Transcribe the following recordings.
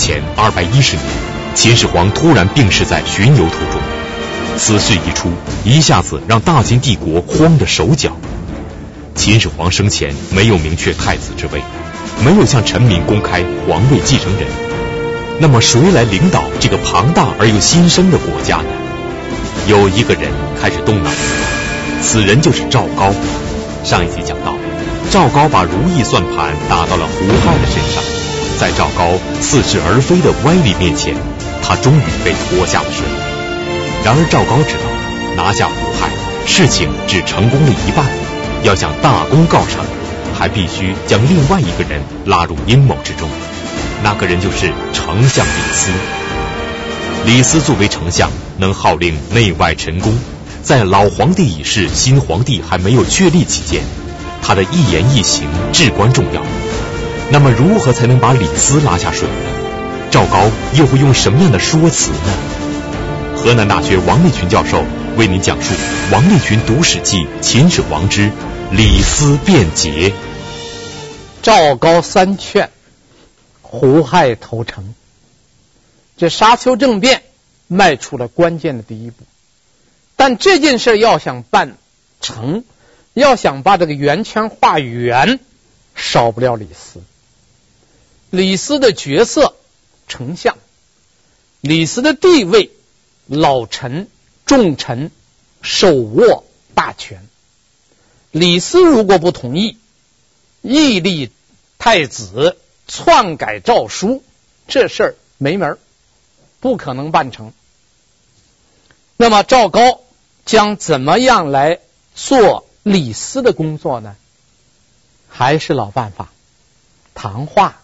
前二百一十年，秦始皇突然病逝在巡游途中。此事一出，一下子让大秦帝国慌得手脚。秦始皇生前没有明确太子之位，没有向臣民公开皇位继承人。那么谁来领导这个庞大而又新生的国家呢？有一个人开始动脑子，此人就是赵高。上一集讲到，赵高把如意算盘打到了胡亥的身上，在赵高似是而非的歪理面前，他终于被拖下了水。然而赵高知道，拿下胡亥，事情只成功了一半，要想大功告成，还必须将另外一个人拉入阴谋之中，那个人就是丞相李斯。李斯作为丞相，能号令内外臣工。在老皇帝已逝、新皇帝还没有确立期间，他的一言一行至关重要。那么，如何才能把李斯拉下水呢？赵高又会用什么样的说辞呢？河南大学王立群教授为您讲述《王立群读史记·秦始皇之李斯辩解》。赵高三劝，胡亥投诚，这沙丘政变迈出了关键的第一步。但这件事要想办成，要想把这个圆圈画圆，少不了李斯。李斯的角色，丞相；李斯的地位，老臣、重臣，手握大权。李斯如果不同意，屹立太子，篡改诏书，这事儿没门儿，不可能办成。那么赵高。将怎么样来做李斯的工作呢？还是老办法，谈话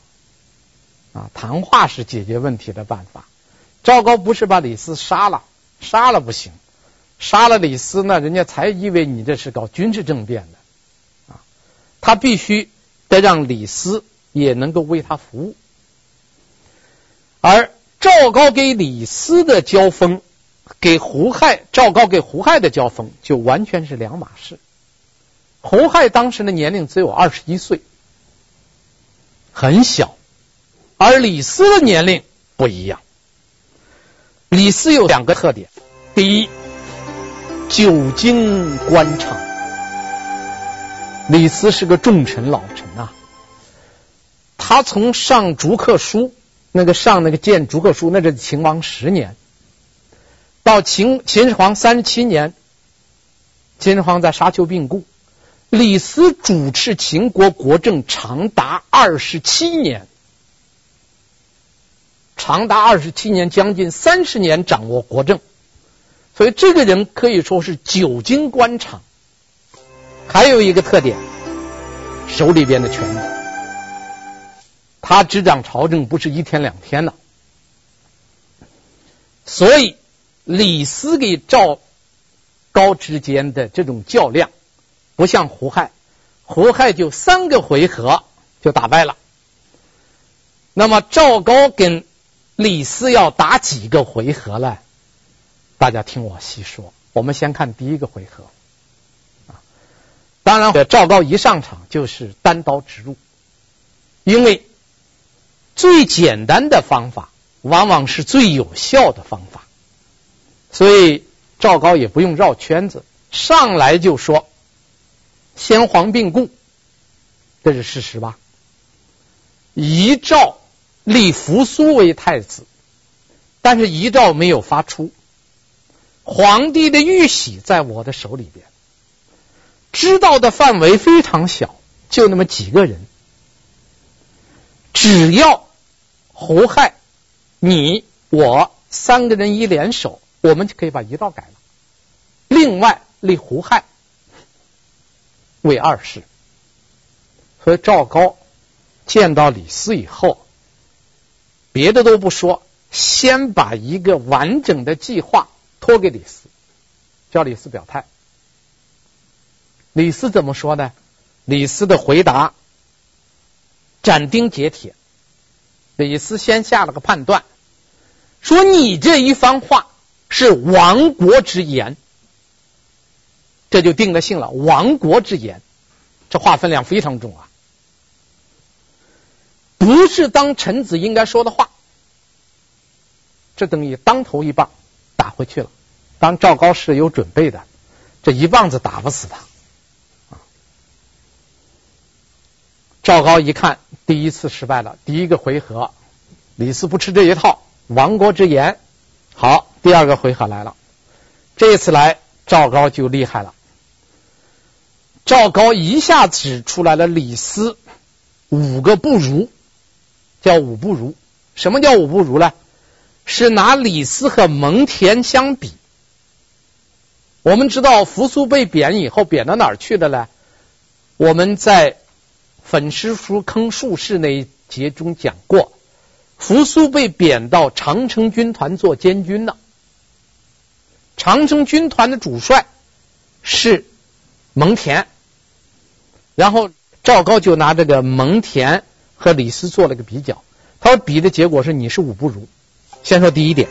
啊，谈话是解决问题的办法。赵高不是把李斯杀了，杀了不行，杀了李斯呢，人家才以为你这是搞军事政变的啊。他必须得让李斯也能够为他服务，而赵高给李斯的交锋。给胡亥，赵高给胡亥的交锋就完全是两码事。胡亥当时的年龄只有二十一岁，很小，而李斯的年龄不一样。李斯有两个特点：第一，久经官场。李斯是个重臣老臣啊，他从上逐客书，那个上那个谏逐客书，那是秦王十年。到秦秦始皇三十七年，秦始皇在沙丘病故，李斯主持秦国国政长达二十七年，长达二十七年，将近三十年掌握国政，所以这个人可以说是久经官场。还有一个特点，手里边的权力，他执掌朝政不是一天两天了，所以。李斯给赵高之间的这种较量，不像胡亥，胡亥就三个回合就打败了。那么赵高跟李斯要打几个回合呢？大家听我细说。我们先看第一个回合啊，当然赵高一上场就是单刀直入，因为最简单的方法往往是最有效的方法。所以赵高也不用绕圈子，上来就说：“先皇病故，这是事实吧？遗诏立扶苏为太子，但是遗诏没有发出，皇帝的玉玺在我的手里边，知道的范围非常小，就那么几个人。只要胡亥、你、我三个人一联手。”我们就可以把遗诏改了。另外立胡亥为二世，所以赵高见到李斯以后，别的都不说，先把一个完整的计划托给李斯，叫李斯表态。李斯怎么说呢？李斯的回答斩钉截铁。李斯先下了个判断，说你这一番话。是亡国之言，这就定了性了。亡国之言，这话分量非常重啊，不是当臣子应该说的话。这等于当头一棒打回去了。当赵高是有准备的，这一棒子打不死他。赵高一看，第一次失败了，第一个回合，李斯不吃这一套，亡国之言。好，第二个回合来了，这次来赵高就厉害了。赵高一下指出来了李斯五个不如，叫五不如。什么叫五不如呢？是拿李斯和蒙恬相比。我们知道扶苏被贬以后，贬到哪儿去的呢？我们在。粉丝书坑术士那一节中讲过，扶苏被贬到长城军团做监军了。长城军团的主帅是蒙恬，然后赵高就拿这个蒙恬和李斯做了个比较，他说比的结果是你是五不如。先说第一点，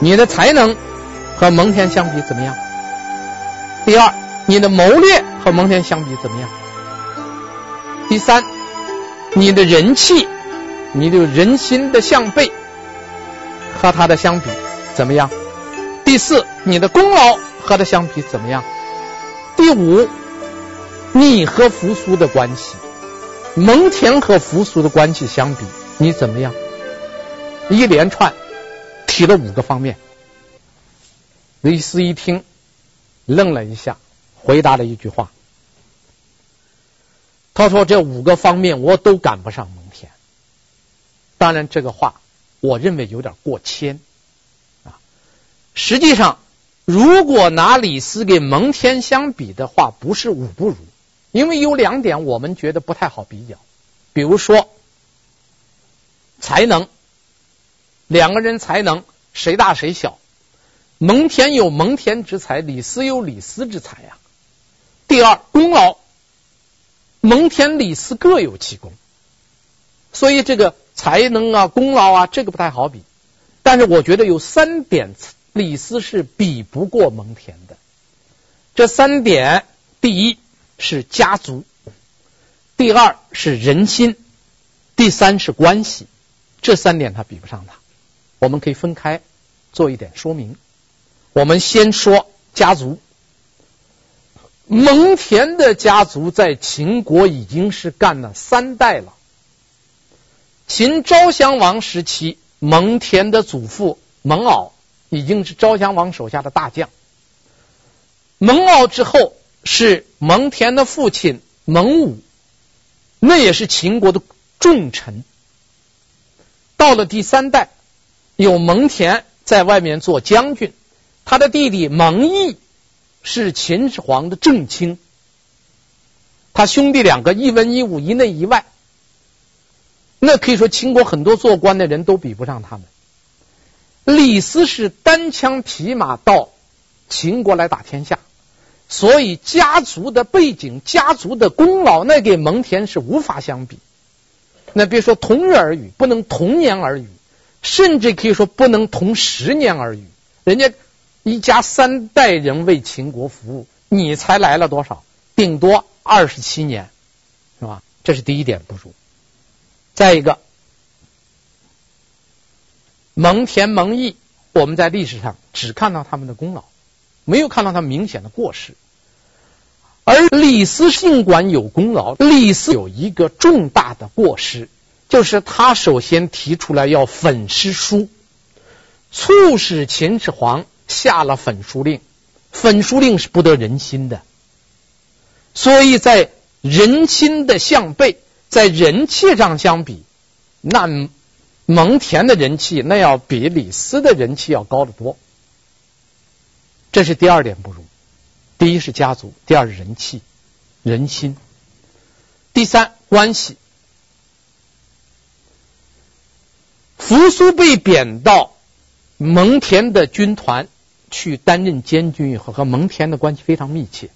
你的才能和蒙恬相比怎么样？第二，你的谋略和蒙恬相比怎么样？第三，你的人气，你的人心的向背和他的相比怎么样？第四，你的功劳和他相比怎么样？第五，你和扶苏的关系，蒙恬和扶苏的关系相比，你怎么样？一连串提了五个方面。李斯一听，愣了一下，回答了一句话。他说：“这五个方面我都赶不上蒙恬。当然，这个话我认为有点过谦啊。实际上，如果拿李斯跟蒙恬相比的话，不是五不如，因为有两点我们觉得不太好比较。比如说才能，两个人才能谁大谁小？蒙恬有蒙恬之才，李斯有李斯之才呀。第二，功劳。”蒙恬、李斯各有其功，所以这个才能啊、功劳啊，这个不太好比。但是我觉得有三点，李斯是比不过蒙恬的。这三点，第一是家族，第二是人心，第三是关系。这三点他比不上他。我们可以分开做一点说明。我们先说家族。蒙恬的家族在秦国已经是干了三代了。秦昭襄王时期，蒙恬的祖父蒙骜已经是昭襄王手下的大将。蒙骜之后是蒙恬的父亲蒙武，那也是秦国的重臣。到了第三代，有蒙恬在外面做将军，他的弟弟蒙毅。是秦始皇的正卿，他兄弟两个一文一武，一内一外，那可以说秦国很多做官的人都比不上他们。李斯是单枪匹马到秦国来打天下，所以家族的背景、家族的功劳，那给蒙恬是无法相比。那别说同日而语，不能同年而语，甚至可以说不能同十年而语，人家。一家三代人为秦国服务，你才来了多少？顶多二十七年，是吧？这是第一点不如。再一个，蒙恬、蒙毅，我们在历史上只看到他们的功劳，没有看到他明显的过失。而李斯尽管有功劳，李斯有一个重大的过失，就是他首先提出来要粉诗书，促使秦始皇。下了焚书令，焚书令是不得人心的，所以在人心的向背，在人气上相比，那蒙恬的人气那要比李斯的人气要高得多。这是第二点不如，第一是家族，第二是人气、人心，第三关系。扶苏被贬到蒙恬的军团。去担任监军以后，和蒙恬的关系非常密切，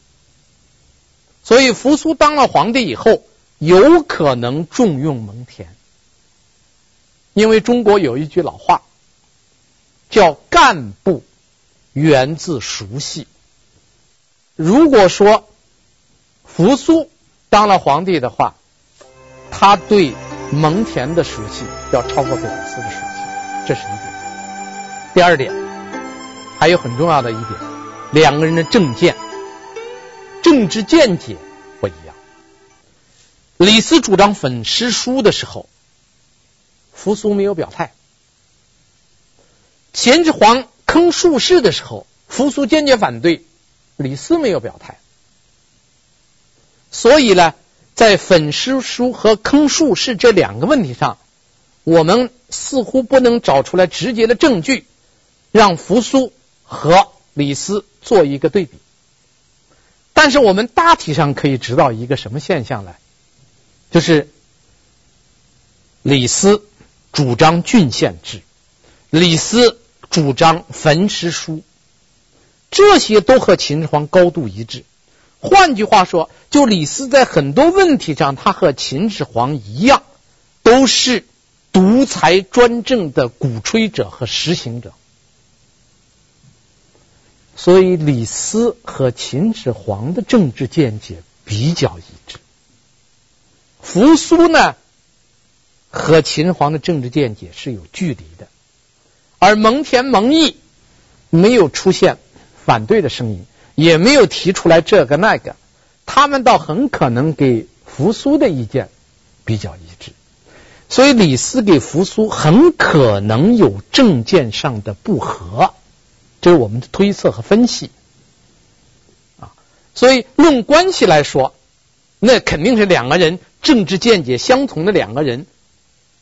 所以扶苏当了皇帝以后，有可能重用蒙恬，因为中国有一句老话，叫“干部源自熟悉”。如果说扶苏当了皇帝的话，他对蒙恬的熟悉要超过对李斯的熟悉，这是一点。第二点，还有很重要的一点，两个人的政见、政治见解不一样。李斯主张粉诗书的时候，扶苏没有表态；秦始皇坑术士的时候，扶苏坚决反对，李斯没有表态。所以呢，在粉诗书和坑术士这两个问题上，我们似乎不能找出来直接的证据，让扶苏和李斯做一个对比。但是我们大体上可以知道一个什么现象来，就是李斯主张郡县制，李斯主张焚诗书，这些都和秦始皇高度一致。换句话说，就李斯在很多问题上，他和秦始皇一样，都是独裁专政的鼓吹者和实行者。所以，李斯和秦始皇的政治见解比较一致。扶苏呢，和秦始皇的政治见解是有距离的，而蒙恬、蒙毅没有出现反对的声音。也没有提出来这个那个，他们倒很可能给扶苏的意见比较一致，所以李斯给扶苏很可能有政见上的不合，这是我们的推测和分析啊。所以论关系来说，那肯定是两个人政治见解相同的两个人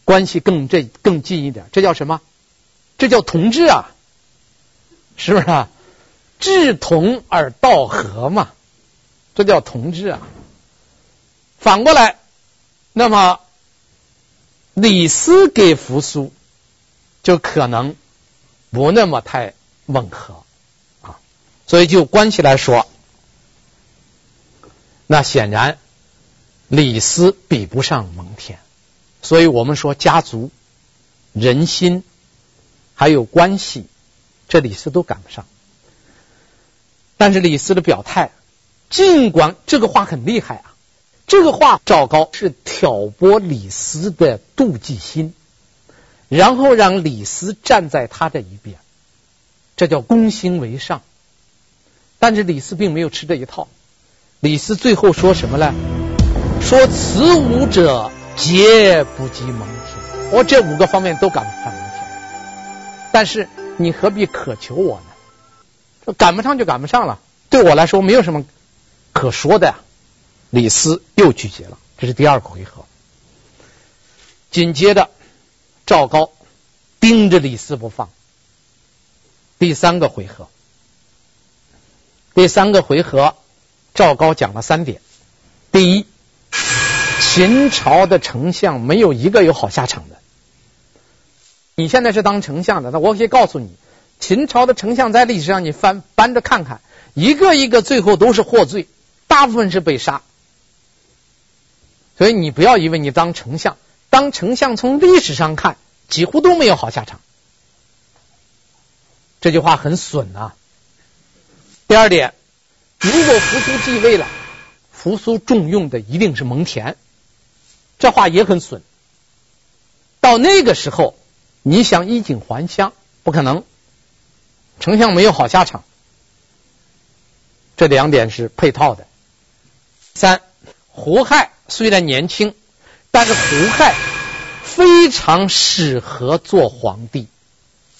关系更这更近一点，这叫什么？这叫同志啊，是不是啊？志同而道合嘛，这叫同志啊。反过来，那么李斯给扶苏就可能不那么太吻合啊。所以就关系来说，那显然李斯比不上蒙恬。所以我们说家族、人心还有关系，这李斯都赶不上。但是李斯的表态，尽管这个话很厉害啊，这个话赵高是挑拨李斯的妒忌心，然后让李斯站在他这一边，这叫攻心为上。但是李斯并没有吃这一套，李斯最后说什么呢？说此五者皆不及蒙恬，我这五个方面都赶不上蒙恬，但是你何必渴求我呢？赶不上就赶不上了，对我来说没有什么可说的呀。李斯又拒绝了，这是第二个回合。紧接着，赵高盯着李斯不放。第三个回合，第三个回合，赵高讲了三点：第一，秦朝的丞相没有一个有好下场的。你现在是当丞相的，那我可以告诉你。秦朝的丞相在历史上，你翻翻着看看，一个一个最后都是获罪，大部分是被杀。所以你不要以为你当丞相，当丞相从历史上看，几乎都没有好下场。这句话很损啊。第二点，如果扶苏继位了，扶苏重用的一定是蒙恬，这话也很损。到那个时候，你想衣锦还乡，不可能。丞相没有好下场，这两点是配套的。三，胡亥虽然年轻，但是胡亥非常适合做皇帝。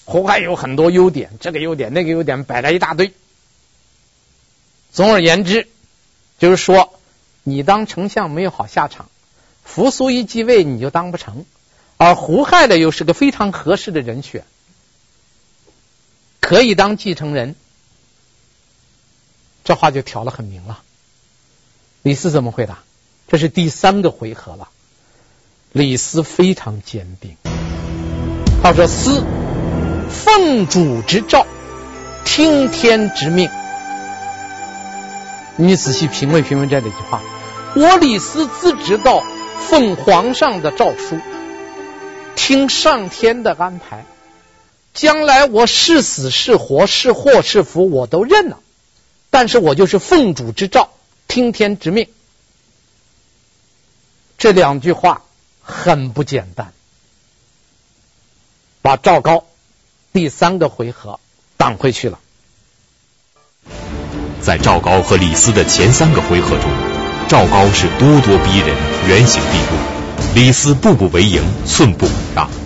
胡亥有很多优点，这个优点那个优点摆了一大堆。总而言之，就是说你当丞相没有好下场，扶苏一继位你就当不成，而胡亥的又是个非常合适的人选。可以当继承人，这话就挑得很明了。李斯怎么回答？这是第三个回合了。李斯非常坚定，他说：“斯奉主之诏，听天之命。”你仔细品味品味这里句话，我李斯自知道奉皇上的诏书，听上天的安排。将来我是死是活是祸是福我都认了，但是我就是奉主之诏，听天之命。这两句话很不简单，把赵高第三个回合挡回去了。在赵高和李斯的前三个回合中，赵高是咄咄逼人、原形毕露，李斯步步为营、寸步不让。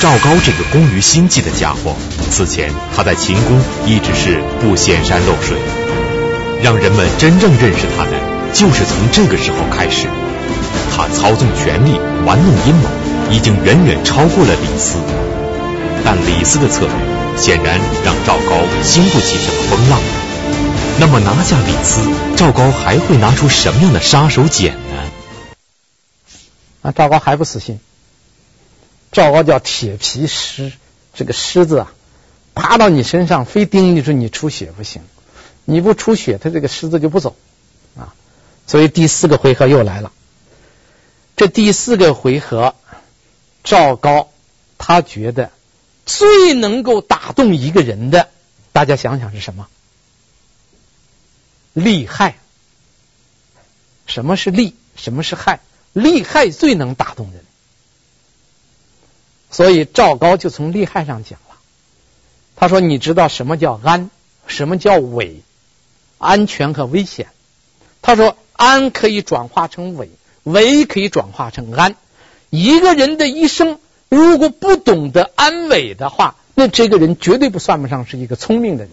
赵高这个工于心计的家伙，此前他在秦宫一直是不显山露水，让人们真正认识他的，就是从这个时候开始。他操纵权力、玩弄阴谋，已经远远超过了李斯。但李斯的策略显然让赵高经不起什么风浪。那么拿下李斯，赵高还会拿出什么样的杀手锏呢？啊，赵高还不死心。赵高叫铁皮狮，这个狮子啊，爬到你身上，非盯你说你出血不行，你不出血，他这个狮子就不走啊。所以第四个回合又来了。这第四个回合，赵高他觉得最能够打动一个人的，大家想想是什么？利害，什么是利？什么是害？利害最能打动人，所以赵高就从利害上讲了。他说：“你知道什么叫安？什么叫危？安全和危险。”他说：“安可以转化成危，危可以转化成安。一个人的一生，如果不懂得安危的话，那这个人绝对不算不上是一个聪明的人。”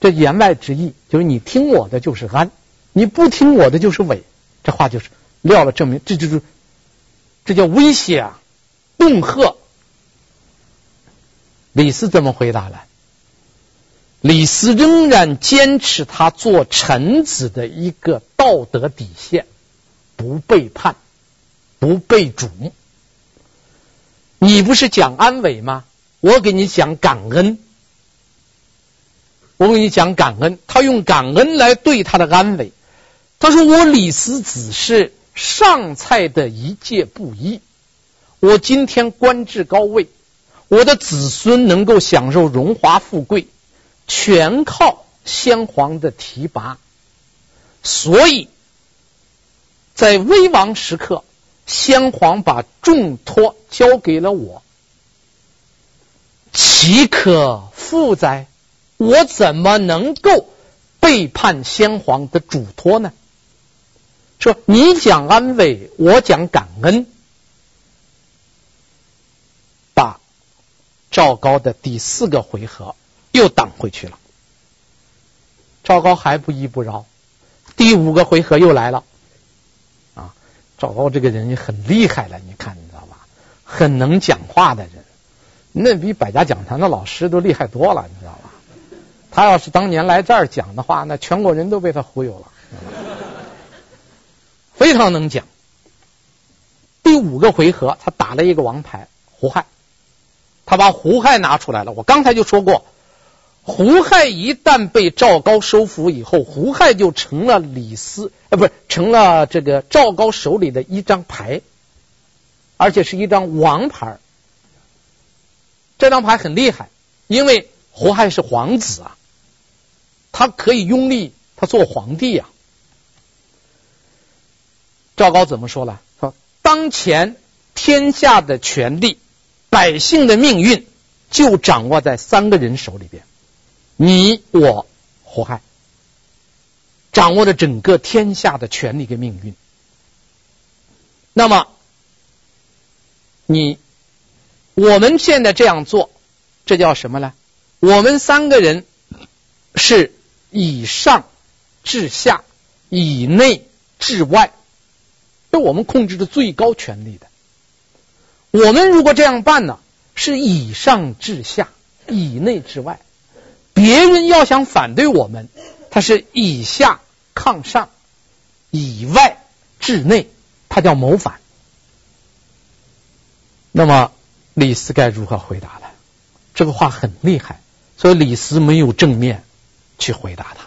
这言外之意就是你听我的就是安，你不听我的就是危。这话就是撂了证明，这就是这叫威胁啊，恫吓。李斯怎么回答了？李斯仍然坚持他做臣子的一个道德底线，不背叛，不背主。你不是讲安危吗？我给你讲感恩。我给你讲感恩，他用感恩来对他的安危。他说：“我李斯只是上蔡的一介布衣，我今天官至高位，我的子孙能够享受荣华富贵，全靠先皇的提拔。所以，在危亡时刻，先皇把重托交给了我，岂可负哉？”我怎么能够背叛先皇的嘱托呢？说你讲安慰，我讲感恩，把赵高的第四个回合又挡回去了。赵高还不依不饶，第五个回合又来了。啊，赵高这个人很厉害了，你看你知道吧？很能讲话的人，那比百家讲坛的老师都厉害多了，你知道吧？他要是当年来这儿讲的话，那全国人都被他忽悠了，非常能讲。第五个回合，他打了一个王牌，胡亥，他把胡亥拿出来了。我刚才就说过，胡亥一旦被赵高收服以后，胡亥就成了李斯，呃，不是成了这个赵高手里的一张牌，而且是一张王牌。这张牌很厉害，因为胡亥是皇子啊。他可以拥立他做皇帝呀。赵高怎么说了？说当前天下的权力、百姓的命运，就掌握在三个人手里边。你、我、胡亥，掌握着整个天下的权力跟命运。那么，你我们现在这样做，这叫什么呢？我们三个人是。以上至下，以内至外，是我们控制的最高权力的。我们如果这样办呢，是以上至下，以内至外。别人要想反对我们，他是以下抗上，以外制内，他叫谋反。那么李斯该如何回答呢？这个话很厉害，所以李斯没有正面。去回答他，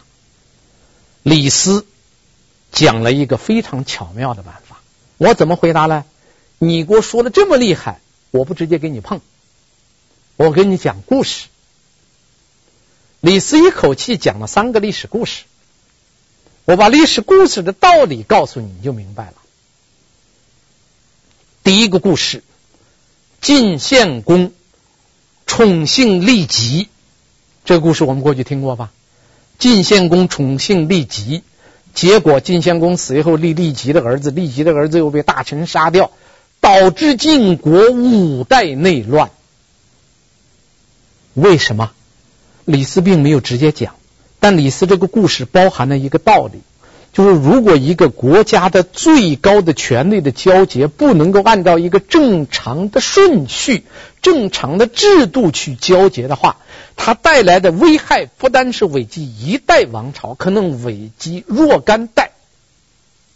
李斯讲了一个非常巧妙的办法。我怎么回答呢？你给我说的这么厉害，我不直接给你碰，我给你讲故事。李斯一口气讲了三个历史故事，我把历史故事的道理告诉你，你就明白了。第一个故事：晋献公宠幸利吉，这个故事我们过去听过吧？晋献公宠幸利吉，结果晋献公死以后，立利吉的儿子，利吉的儿子又被大臣杀掉，导致晋国五代内乱。为什么？李斯并没有直接讲，但李斯这个故事包含了一个道理。就是如果一个国家的最高的权力的交接不能够按照一个正常的顺序、正常的制度去交接的话，它带来的危害不单是危及一代王朝，可能危及若干代，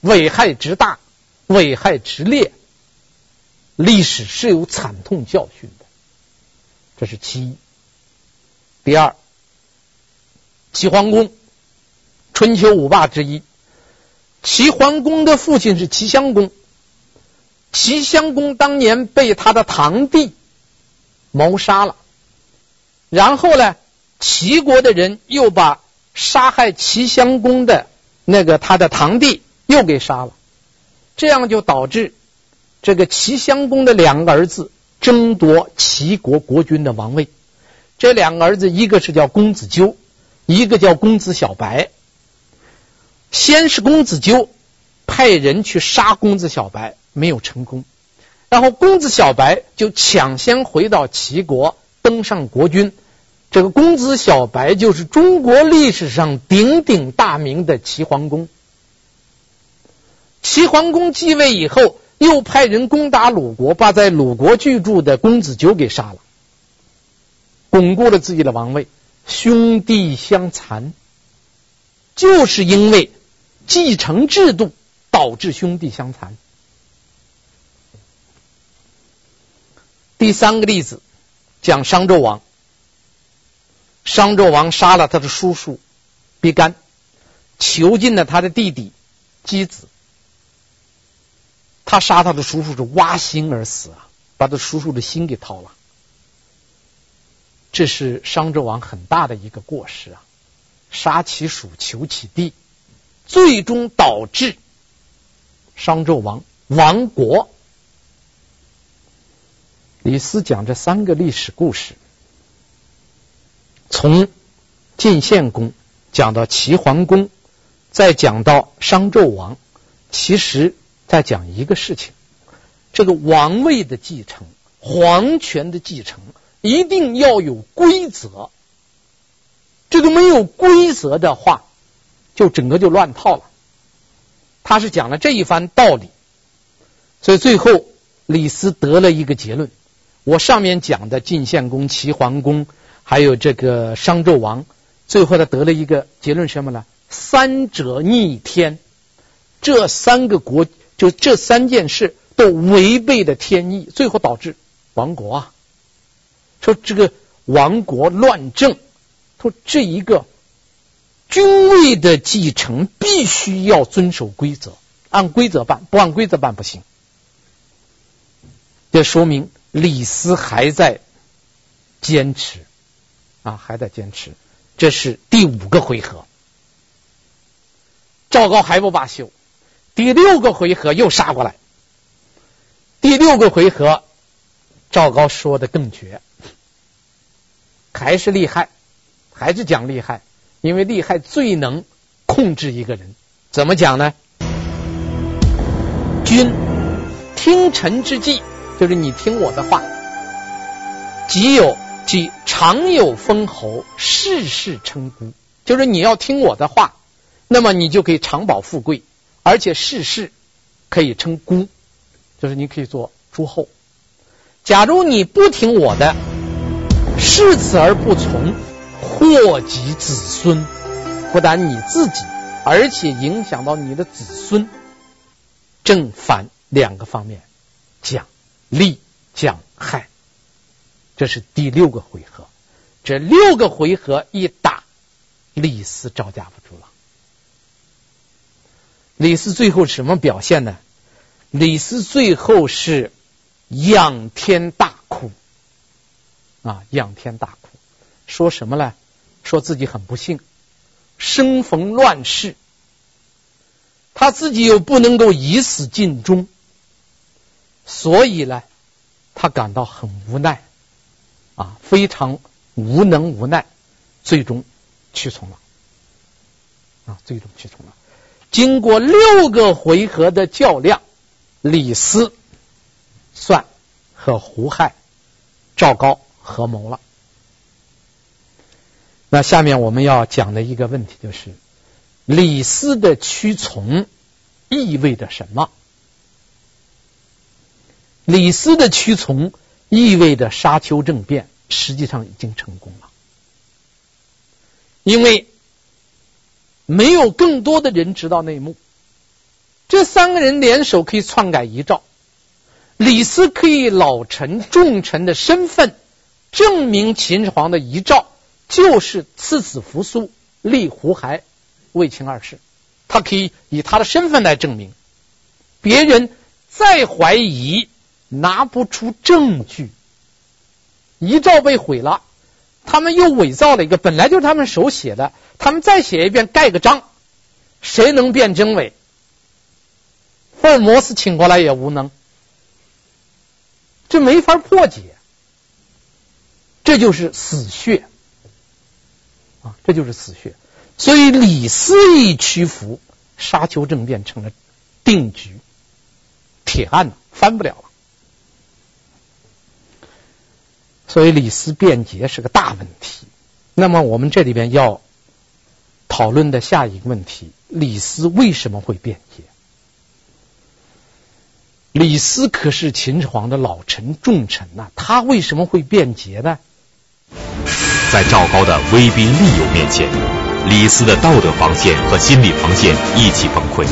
危害之大，危害之烈，历史是有惨痛教训的。这是其一。第二，齐桓公，春秋五霸之一。齐桓公的父亲是齐襄公，齐襄公当年被他的堂弟谋杀了，然后呢，齐国的人又把杀害齐襄公的那个他的堂弟又给杀了，这样就导致这个齐襄公的两个儿子争夺齐国国君的王位。这两个儿子，一个是叫公子纠，一个叫公子小白。先是公子纠派人去杀公子小白，没有成功。然后公子小白就抢先回到齐国，登上国君。这个公子小白就是中国历史上鼎鼎大名的齐桓公。齐桓公继位以后，又派人攻打鲁国，把在鲁国居住的公子纠给杀了，巩固了自己的王位。兄弟相残，就是因为。继承制度导致兄弟相残。第三个例子讲商纣王，商纣王杀了他的叔叔比干，囚禁了他的弟弟箕子。他杀他的叔叔是挖心而死啊，把他叔叔的心给掏了。这是商纣王很大的一个过失啊，杀其叔，求其弟。最终导致商纣王亡国。李斯讲这三个历史故事，从晋献公讲到齐桓公，再讲到商纣王，其实在讲一个事情：这个王位的继承、皇权的继承，一定要有规则。这个没有规则的话，就整个就乱套了，他是讲了这一番道理，所以最后李斯得了一个结论。我上面讲的晋献公、齐桓公，还有这个商纣王，最后他得了一个结论什么呢？三者逆天，这三个国就这三件事都违背了天意，最后导致亡国啊！说这个亡国乱政，说这一个。君位的继承必须要遵守规则，按规则办，不按规则办不行。这说明李斯还在坚持啊，还在坚持。这是第五个回合，赵高还不罢休。第六个回合又杀过来。第六个回合，赵高说的更绝，还是厉害，还是讲厉害。因为厉害最能控制一个人，怎么讲呢？君听臣之计，就是你听我的话，即有即常有封侯，世世称孤。就是你要听我的话，那么你就可以常保富贵，而且世世可以称孤，就是你可以做诸侯。假如你不听我的，恃此而不从。祸及子孙，不但你自己，而且影响到你的子孙，正反两个方面讲利讲害，这是第六个回合。这六个回合一打，李斯招架不住了。李斯最后什么表现呢？李斯最后是仰天大哭啊，仰天大哭，说什么呢？说自己很不幸，生逢乱世，他自己又不能够以死尽忠，所以呢，他感到很无奈。啊，非常无能无奈，最终屈从了啊，最终屈从了。经过六个回合的较量，李斯算和胡亥、赵高合谋了。那下面我们要讲的一个问题就是，李斯的屈从意味着什么？李斯的屈从意味着沙丘政变实际上已经成功了，因为没有更多的人知道内幕，这三个人联手可以篡改遗诏，李斯可以老臣重臣的身份证明秦始皇的遗诏就是赐子扶苏立胡亥为秦二世，他可以以他的身份来证明，别人再怀疑。拿不出证据，遗诏被毁了，他们又伪造了一个，本来就是他们手写的，他们再写一遍，盖个章，谁能辨真伪？福尔摩斯请过来也无能，这没法破解，这就是死穴啊，这就是死穴。所以李斯一屈服，沙丘政变成了定局，铁案，翻不了了。所以李斯辩解是个大问题。那么我们这里边要讨论的下一个问题：李斯为什么会辩解？李斯可是秦始皇的老臣重臣呐，他为什么会辩解呢？在赵高的威逼利诱面前，李斯的道德防线和心理防线一起崩溃。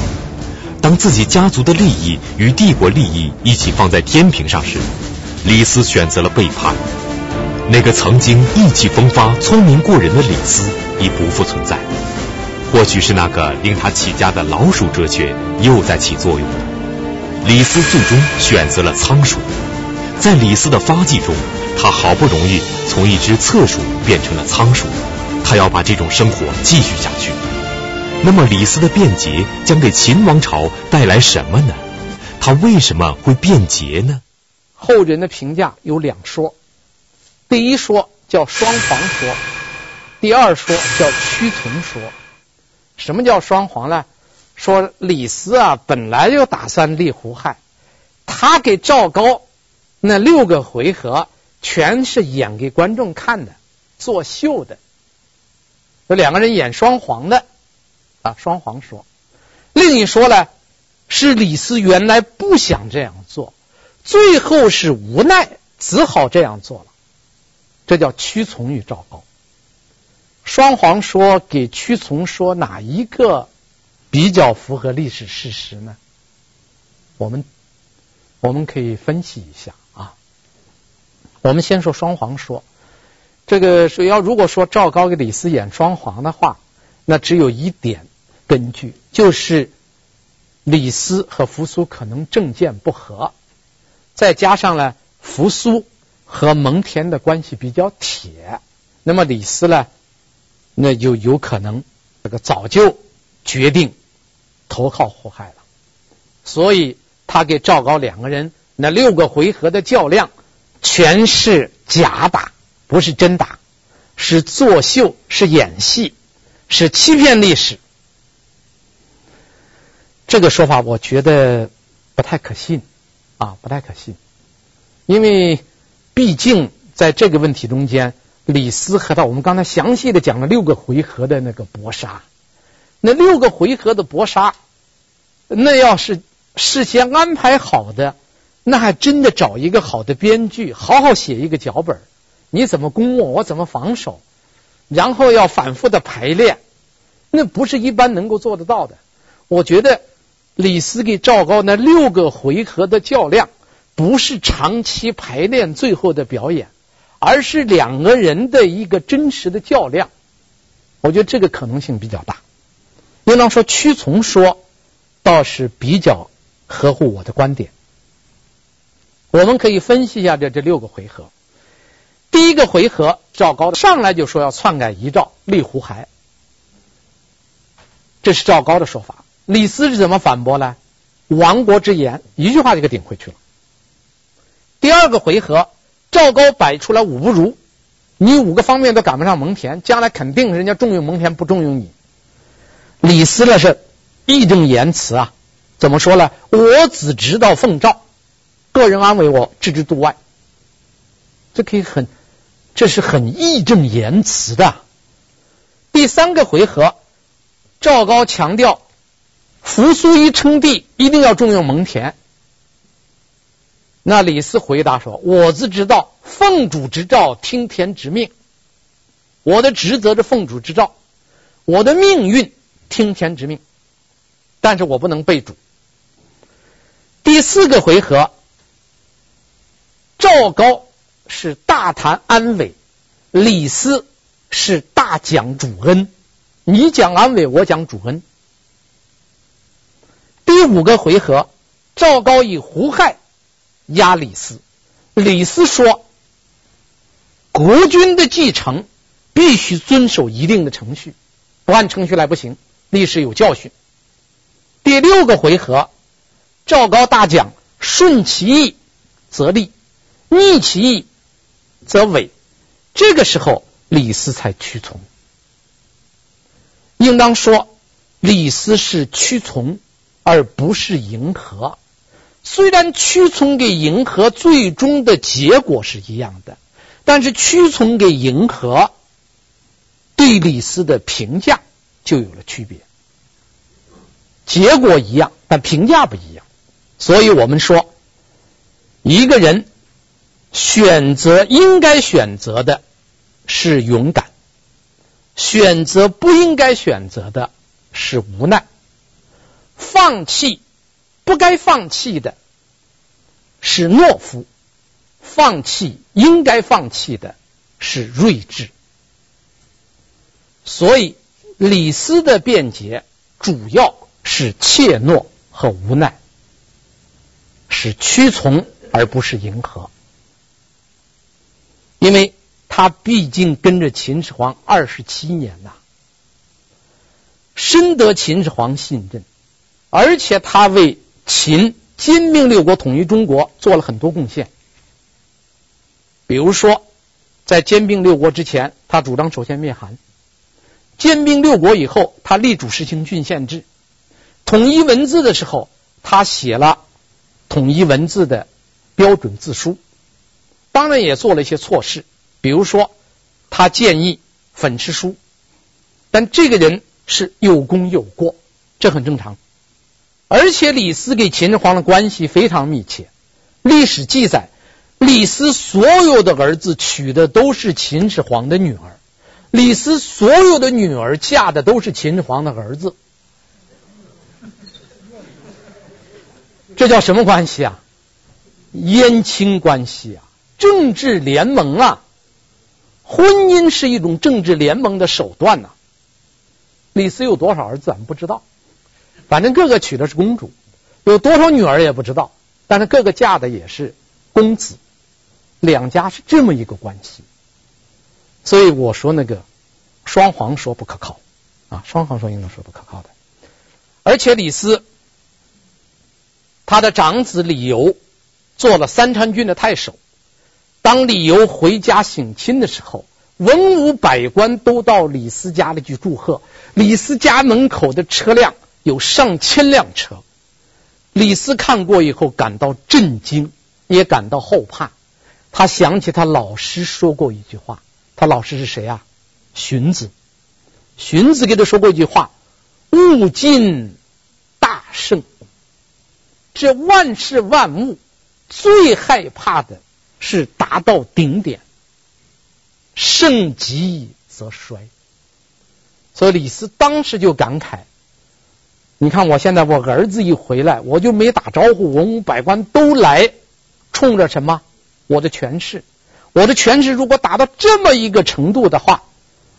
当自己家族的利益与帝国利益一起放在天平上时，李斯选择了背叛。那个曾经意气风发、聪明过人的李斯已不复存在，或许是那个令他起家的老鼠哲学又在起作用了。李斯最终选择了仓鼠，在李斯的发迹中，他好不容易从一只侧鼠变成了仓鼠，他要把这种生活继续下去。那么，李斯的变节将给秦王朝带来什么呢？他为什么会变节呢？后人的评价有两说。第一说叫双黄说，第二说叫屈从说。什么叫双黄呢？说李斯啊，本来就打算立胡亥，他给赵高那六个回合全是演给观众看的，作秀的。有两个人演双黄的啊，双黄说。另一说呢，是李斯原来不想这样做，最后是无奈，只好这样做了。这叫屈从于赵高。双簧说给屈从说哪一个比较符合历史事实呢？我们我们可以分析一下啊。我们先说双簧说，这个是要如果说赵高给李斯演双簧的话，那只有一点根据，就是李斯和扶苏可能政见不合，再加上呢扶苏。和蒙恬的关系比较铁，那么李斯呢，那就有可能这个早就决定投靠胡亥了，所以他给赵高两个人那六个回合的较量全是假打，不是真打，是作秀，是演戏，是欺骗历史。这个说法我觉得不太可信啊，不太可信，因为。毕竟在这个问题中间，李斯和他，我们刚才详细的讲了六个回合的那个搏杀，那六个回合的搏杀，那要是事先安排好的，那还真的找一个好的编剧，好好写一个脚本，你怎么攻我，我怎么防守，然后要反复的排练，那不是一般能够做得到的。我觉得李斯给赵高那六个回合的较量。不是长期排练最后的表演，而是两个人的一个真实的较量。我觉得这个可能性比较大。应当说屈从说倒是比较合乎我的观点。我们可以分析一下这这六个回合。第一个回合，赵高上来就说要篡改遗诏，立胡亥，这是赵高的说法。李斯是怎么反驳呢？亡国之言，一句话就给顶回去了。第二个回合，赵高摆出来五不如，你五个方面都赶不上蒙恬，将来肯定人家重用蒙恬，不重用你。李斯呢是义正言辞啊，怎么说呢？我只知道奉诏，个人安危我置之度外。这可以很，这是很义正言辞的。第三个回合，赵高强调，扶苏一称帝，一定要重用蒙恬。那李斯回答说：“我自知道，奉主之诏，听天之命。我的职责是奉主之诏，我的命运听天之命。但是我不能背主。”第四个回合，赵高是大谈安危，李斯是大讲主恩。你讲安危，我讲主恩。第五个回合，赵高以胡亥。压李斯，李斯说：“国君的继承必须遵守一定的程序，不按程序来不行。历史有教训。”第六个回合，赵高大讲：“顺其意则立，逆其意则违。”这个时候，李斯才屈从。应当说，李斯是屈从，而不是迎合。虽然屈从给迎合，最终的结果是一样的，但是屈从给迎合，对李斯的评价就有了区别。结果一样，但评价不一样。所以我们说，一个人选择应该选择的是勇敢，选择不应该选择的是无奈，放弃。不该放弃的是懦夫，放弃应该放弃的是睿智。所以李斯的辩解主要是怯懦和无奈，是屈从而不是迎合，因为他毕竟跟着秦始皇二十七年呐，深得秦始皇信任，而且他为秦兼并六国，统一中国，做了很多贡献。比如说，在兼并六国之前，他主张首先灭韩；兼并六国以后，他力主实行郡县制；统一文字的时候，他写了统一文字的标准字书。当然，也做了一些错事，比如说，他建议粉饰书，但这个人是有功有过，这很正常。而且李斯给秦始皇的关系非常密切，历史记载，李斯所有的儿子娶的都是秦始皇的女儿，李斯所有的女儿嫁的都是秦始皇的儿子，这叫什么关系啊？姻亲关系啊，政治联盟啊，婚姻是一种政治联盟的手段呐、李斯有多少儿子，咱们不知道。反正个个娶的是公主，有多少女儿也不知道，但是个个嫁的也是公子，两家是这么一个关系。所以我说那个双簧说不可靠啊，双簧说应该说不可靠的。而且李斯他的长子李由做了三川郡的太守，当李由回家省亲的时候，文武百官都到李斯家里去祝贺，李斯家门口的车辆。有上千辆车，李斯看过以后感到震惊，也感到后怕。他想起他老师说过一句话，他老师是谁啊？荀子。荀子给他说过一句话：“物尽大胜。”这万事万物最害怕的是达到顶点，盛极则衰。所以李斯当时就感慨。你看，我现在我儿子一回来，我就没打招呼，文武百官都来，冲着什么？我的权势，我的权势如果达到这么一个程度的话，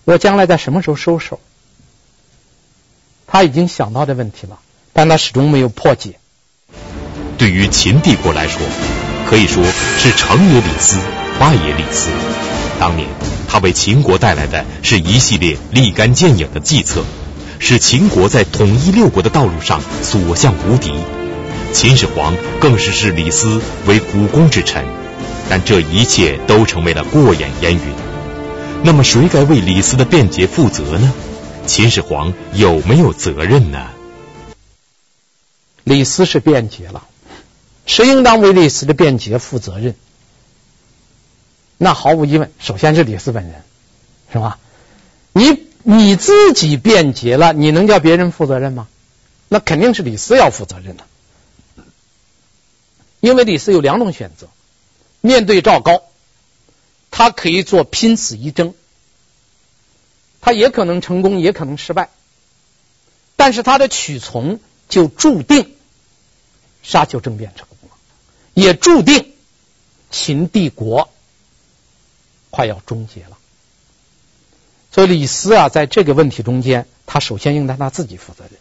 我将来在什么时候收手？他已经想到这问题了，但他始终没有破解。对于秦帝国来说，可以说是成也李斯，败也李斯。当年他为秦国带来的是一系列立竿见影的计策。使秦国在统一六国的道路上所向无敌，秦始皇更是视李斯为股肱之臣，但这一切都成为了过眼烟云。那么谁该为李斯的辩解负责呢？秦始皇有没有责任呢？李斯是辩解了，谁应当为李斯的辩解负责任？那毫无疑问，首先是李斯本人，是吧？你你自己变节了，你能叫别人负责任吗？那肯定是李斯要负责任的，因为李斯有两种选择：面对赵高，他可以做拼死一争，他也可能成功，也可能失败，但是他的取从就注定沙丘政变成功了，也注定秦帝国快要终结了。所以李斯啊，在这个问题中间，他首先应当他自己负责任。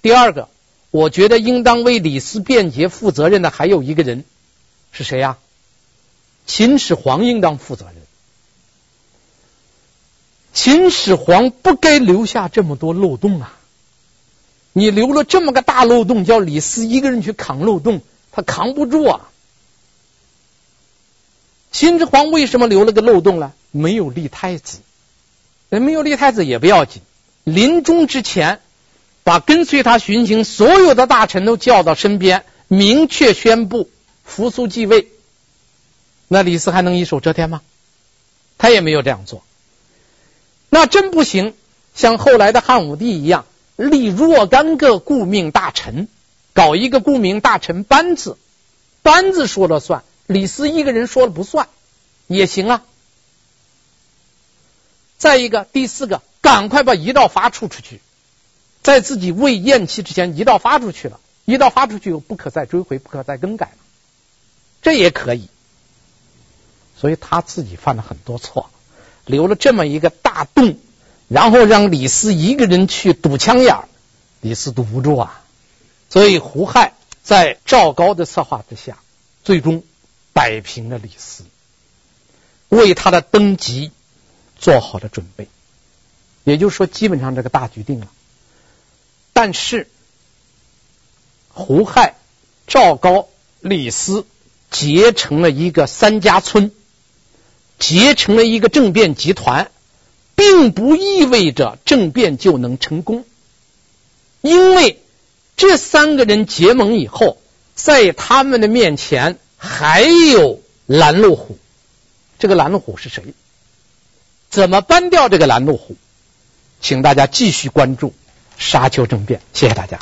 第二个，我觉得应当为李斯辩解负责任的还有一个人，是谁呀？秦始皇应当负责任。秦始皇不该留下这么多漏洞啊！你留了这么个大漏洞，叫李斯一个人去扛漏洞，他扛不住啊！秦始皇为什么留了个漏洞呢？没有立太子。人没有立太子也不要紧，临终之前，把跟随他巡行所有的大臣都叫到身边，明确宣布扶苏继位。那李斯还能一手遮天吗？他也没有这样做。那真不行，像后来的汉武帝一样，立若干个顾命大臣，搞一个顾命大臣班子，班子说了算，李斯一个人说了不算，也行啊。再一个，第四个，赶快把遗诏发出出去，在自己未偃期之前，遗诏发出去了，遗诏发出去又不可再追回，不可再更改了，这也可以。所以他自己犯了很多错，留了这么一个大洞，然后让李斯一个人去堵枪眼儿，李斯堵不住啊。所以胡亥在赵高的策划之下，最终摆平了李斯，为他的登基。做好了准备，也就是说，基本上这个大局定了。但是，胡亥、赵高、李斯结成了一个三家村，结成了一个政变集团，并不意味着政变就能成功，因为这三个人结盟以后，在他们的面前还有拦路虎。这个拦路虎是谁？怎么搬掉这个拦路虎？请大家继续关注沙丘政变。谢谢大家。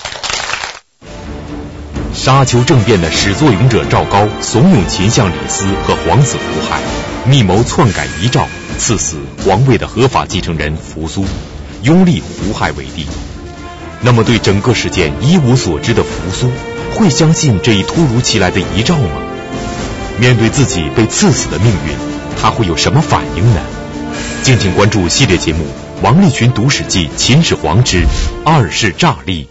沙丘政变的始作俑者赵高怂恿秦相李斯和皇子胡亥密谋篡改遗诏，赐死皇位的合法继承人扶苏，拥立胡亥为帝。那么，对整个事件一无所知的扶苏，会相信这一突如其来的遗诏吗？面对自己被赐死的命运，他会有什么反应呢？敬请关注系列节目《王立群读史记·秦始皇之二世诈立》。